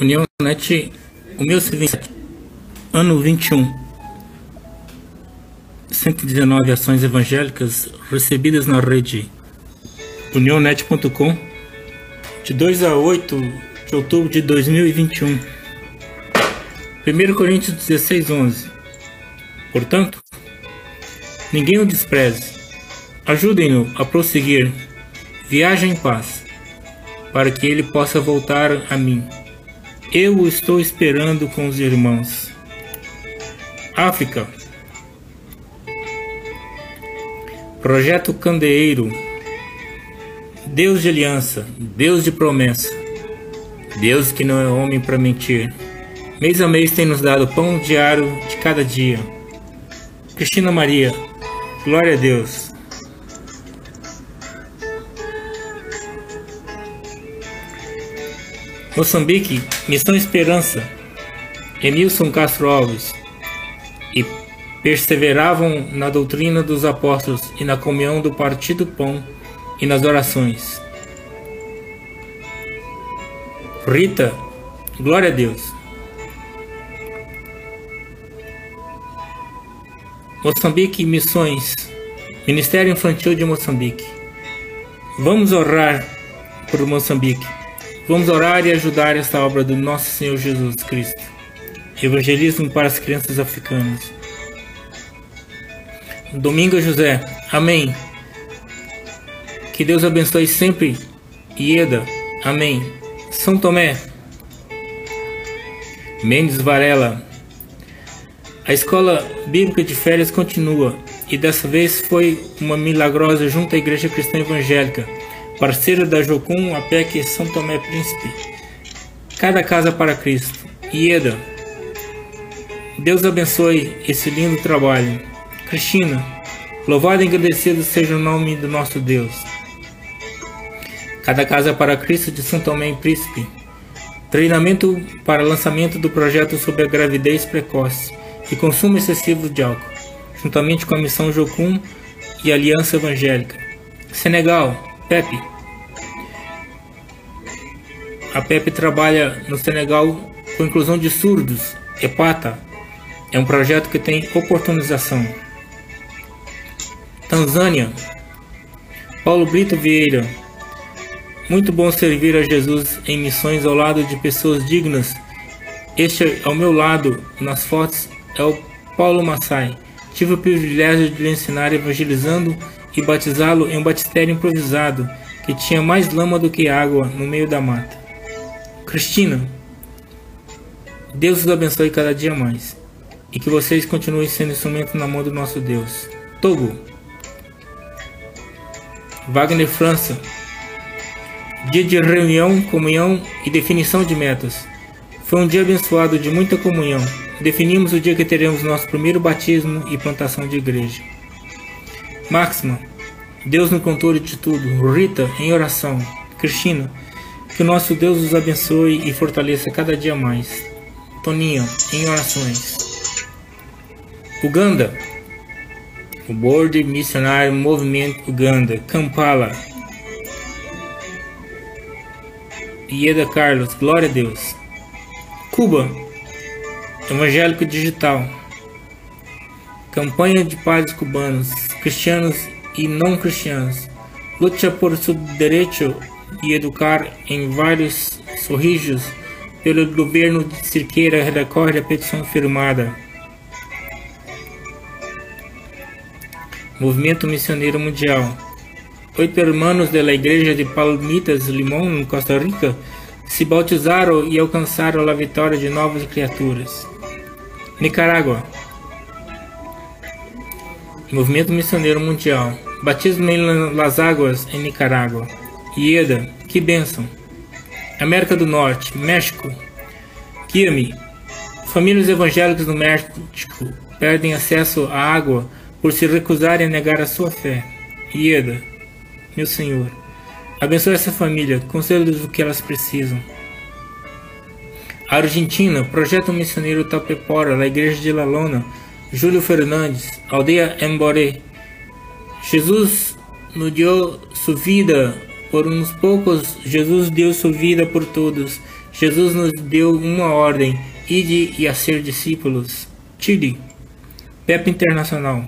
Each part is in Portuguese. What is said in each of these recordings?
União Net, o meu serviço, ano 21. 119 ações evangélicas recebidas na rede unionet.com de 2 a 8 de outubro de 2021. 1 Coríntios 16, 11. Portanto, ninguém o despreze. Ajudem-no a prosseguir. Viaje em paz, para que ele possa voltar a mim. Eu estou esperando com os irmãos. África. Projeto Candeeiro. Deus de aliança, Deus de promessa. Deus que não é homem para mentir. Mês a mês tem nos dado pão diário de cada dia. Cristina Maria, glória a Deus. Moçambique, Missão Esperança, Emilson Castro Alves, e perseveravam na doutrina dos apóstolos e na comunhão do partido pão e nas orações. Rita, glória a Deus. Moçambique Missões, Ministério Infantil de Moçambique. Vamos orar por Moçambique. Vamos orar e ajudar esta obra do nosso Senhor Jesus Cristo. Evangelismo para as crianças africanas. Domingo José, amém. Que Deus abençoe sempre. Ieda, amém. São Tomé, Mendes Varela. A escola bíblica de férias continua e dessa vez foi uma milagrosa junto à Igreja Cristã Evangélica parceiro da Jocum, APEC São Tomé Príncipe. Cada casa para Cristo. Ieda. Deus abençoe esse lindo trabalho. Cristina. Louvado e agradecido seja o nome do nosso Deus. Cada casa para Cristo de São Tomé Príncipe. Treinamento para lançamento do projeto sobre a gravidez precoce e consumo excessivo de álcool, juntamente com a missão Jocum e Aliança Evangélica. Senegal, Pepe. A Pepe trabalha no Senegal com inclusão de surdos. EPATA é um projeto que tem oportunização. Tanzânia. Paulo Brito Vieira. Muito bom servir a Jesus em missões ao lado de pessoas dignas. Este ao meu lado, nas fotos, é o Paulo Massai. Tive o privilégio de lhe ensinar evangelizando e batizá-lo em um batistério improvisado que tinha mais lama do que água no meio da mata. Cristina, Deus os abençoe cada dia mais e que vocês continuem sendo instrumento na mão do nosso Deus. Togo, Wagner França, dia de reunião, comunhão e definição de metas. Foi um dia abençoado de muita comunhão. Definimos o dia que teremos nosso primeiro batismo e plantação de igreja. Máxima, Deus no controle de tudo. Rita, em oração. Cristina, que o nosso Deus os abençoe e fortaleça cada dia mais. Toninho, em orações. Uganda, o Board Missionário Movimento Uganda, Kampala. Ieda Carlos, glória a Deus. Cuba, Evangélico Digital. Campanha de paz cubanos, cristianos e não cristianos. Luta por seu direito de educar em vários sorrijos pelo governo de Cirqueira recorre a petição firmada. Movimento Missioneiro Mundial. Oito irmãos da Igreja de Palmitas Limón, em Costa Rica, se bautizaram e alcançaram a vitória de novas criaturas. Nicarágua. Movimento Missioneiro Mundial. Batismo em Las Águas, em Nicarágua. Ieda, que bênção. América do Norte, México. Guia-me. Famílias evangélicas no México perdem acesso à água por se recusarem a negar a sua fé. Ieda, meu Senhor, abençoe essa família, conceda-lhes o que elas precisam. Argentina, Projeto Missioneiro Tapepora, da Igreja de La Lona, Júlio Fernandes, Aldeia Emboré. Jesus nos deu sua vida por uns poucos, Jesus deu sua vida por todos. Jesus nos deu uma ordem: ide e a ser discípulos. Chile, PEP Internacional.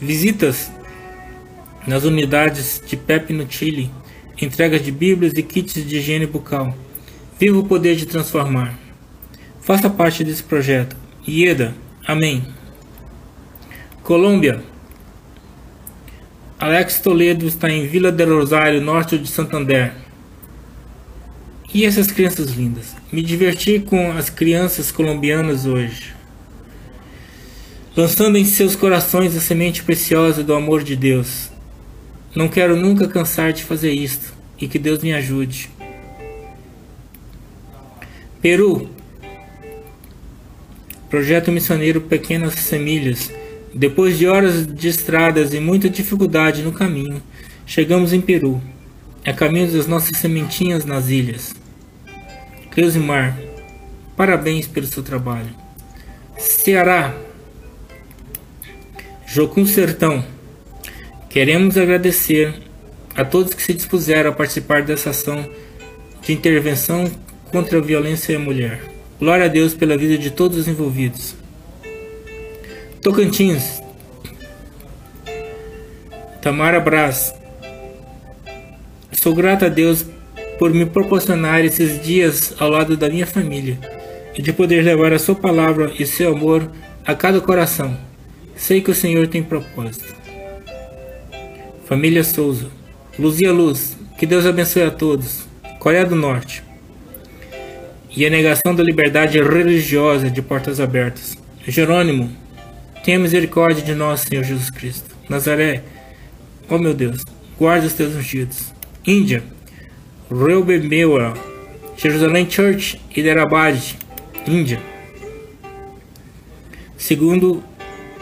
Visitas nas unidades de PEP no Chile, entregas de Bíblias e kits de higiene bucal. Viva o poder de transformar. Faça parte desse projeto. Ieda, amém. Colômbia. Alex Toledo está em Vila del Rosário, norte de Santander. E essas crianças lindas? Me diverti com as crianças colombianas hoje, lançando em seus corações a semente preciosa do amor de Deus. Não quero nunca cansar de fazer isto e que Deus me ajude. Peru, Projeto Missioneiro Pequenas Semilhas. Depois de horas de estradas e muita dificuldade no caminho, chegamos em Peru, a caminho das nossas sementinhas nas ilhas. Cleusimar, parabéns pelo seu trabalho. Ceará, Jocum Sertão, queremos agradecer a todos que se dispuseram a participar dessa ação de intervenção contra a violência à mulher. Glória a Deus pela vida de todos os envolvidos. Tocantins, Tamara Braz, sou grata a Deus por me proporcionar esses dias ao lado da minha família e de poder levar a Sua palavra e seu amor a cada coração. Sei que o Senhor tem propósito. Família Souza, Luzia Luz, que Deus abençoe a todos. Coreia do Norte. E a negação da liberdade religiosa de portas abertas. Jerônimo, tenha misericórdia de nós, Senhor Jesus Cristo. Nazaré, ó oh meu Deus, guarda os teus ungidos. Índia, Reubemeua, Jerusalém Church, Hyderabad, Índia. Segundo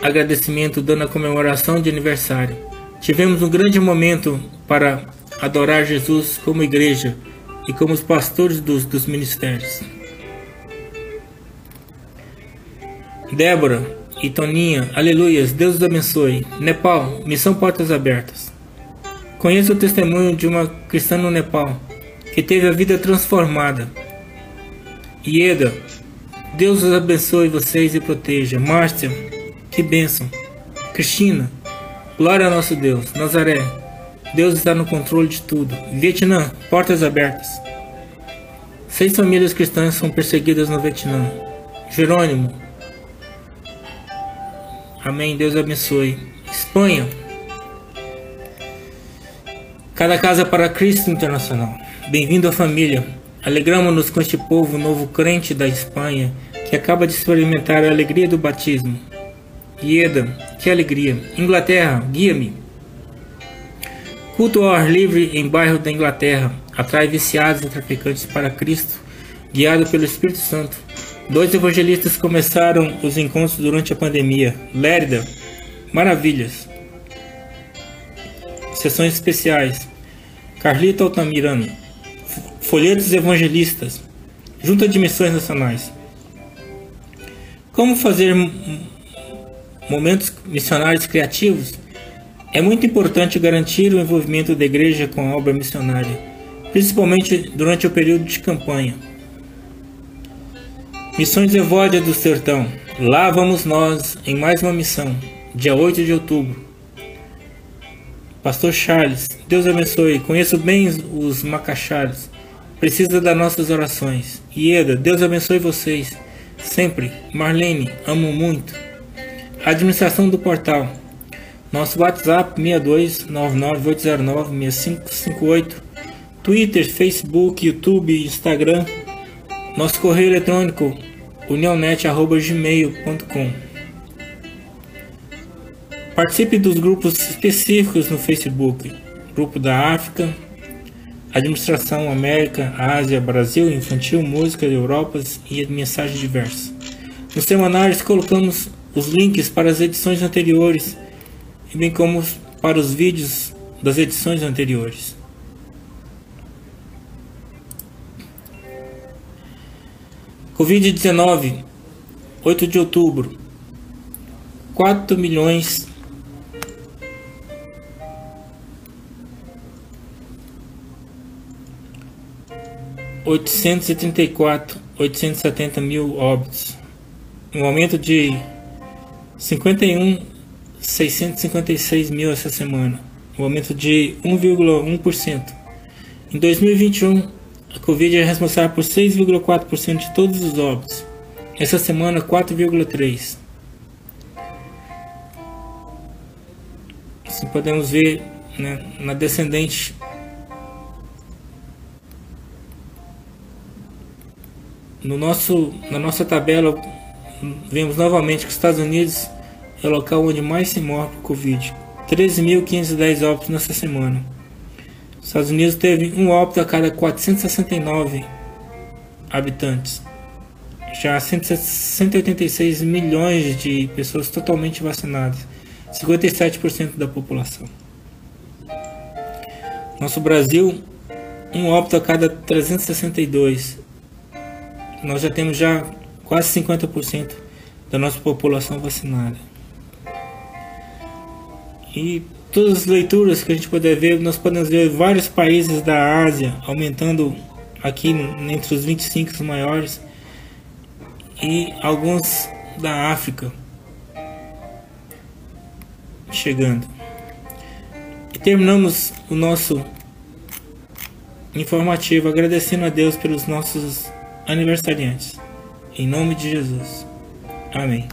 agradecimento dando a comemoração de aniversário. Tivemos um grande momento para adorar Jesus como igreja e como os pastores dos, dos ministérios. Débora e Toninha, aleluias, Deus os abençoe. Nepal, missão Portas Abertas. Conheço o testemunho de uma cristã no Nepal que teve a vida transformada. Ieda, Deus os abençoe vocês e proteja. Márcia, que bênção. Cristina, glória ao nosso Deus. Nazaré, Deus está no controle de tudo. Vietnã, portas abertas. Seis famílias cristãs são perseguidas no Vietnã. Jerônimo, amém. Deus abençoe. Espanha, cada casa para Cristo Internacional. Bem-vindo à família. Alegramos-nos com este povo novo crente da Espanha que acaba de experimentar a alegria do batismo. Ieda, que alegria. Inglaterra, guia-me. Culto ao ar livre em bairro da Inglaterra atrai viciados e traficantes para Cristo, guiado pelo Espírito Santo. Dois evangelistas começaram os encontros durante a pandemia. Lérida, maravilhas. Sessões especiais. Carlito Altamirano, folhetos evangelistas, junta de missões nacionais. Como fazer momentos missionários criativos? É muito importante garantir o envolvimento da igreja com a obra missionária, principalmente durante o período de campanha. Missões Evódia do Sertão. Lá vamos nós em mais uma missão, dia 8 de outubro. Pastor Charles, Deus abençoe. Conheço bem os macachares precisa das nossas orações. Ieda, Deus abençoe vocês. Sempre. Marlene, amo muito. Administração do portal. Nosso WhatsApp 6299-809-6558. Twitter, Facebook, YouTube, Instagram. Nosso correio eletrônico unionet.gmail.com Participe dos grupos específicos no Facebook. Grupo da África, Administração, América, Ásia, Brasil, Infantil, Música, Europas e mensagens diversas. Nos semanários colocamos os links para as edições anteriores, bem como para os vídeos das edições anteriores. Covid-19, 8 de outubro. 4 milhões 834, 870 mil óbitos, um aumento de 51, 656 mil essa semana, um aumento de 1,1%. Em 2021, a Covid é responsável por 6,4% de todos os óbitos. Essa semana, 4,3%. Assim podemos ver né, na descendente no nosso, na nossa tabela vemos novamente que os Estados Unidos é o local onde mais se morre por Covid. 13.510 óbitos nessa semana. Os Estados Unidos teve um óbito a cada 469 habitantes. Já 186 milhões de pessoas totalmente vacinadas. 57% da população. Nosso Brasil, um óbito a cada 362. Nós já temos já quase 50% da nossa população vacinada. E todas as leituras que a gente puder ver, nós podemos ver vários países da Ásia aumentando aqui entre os 25 maiores e alguns da África chegando. E terminamos o nosso informativo agradecendo a Deus pelos nossos aniversariantes. Em nome de Jesus. Amém.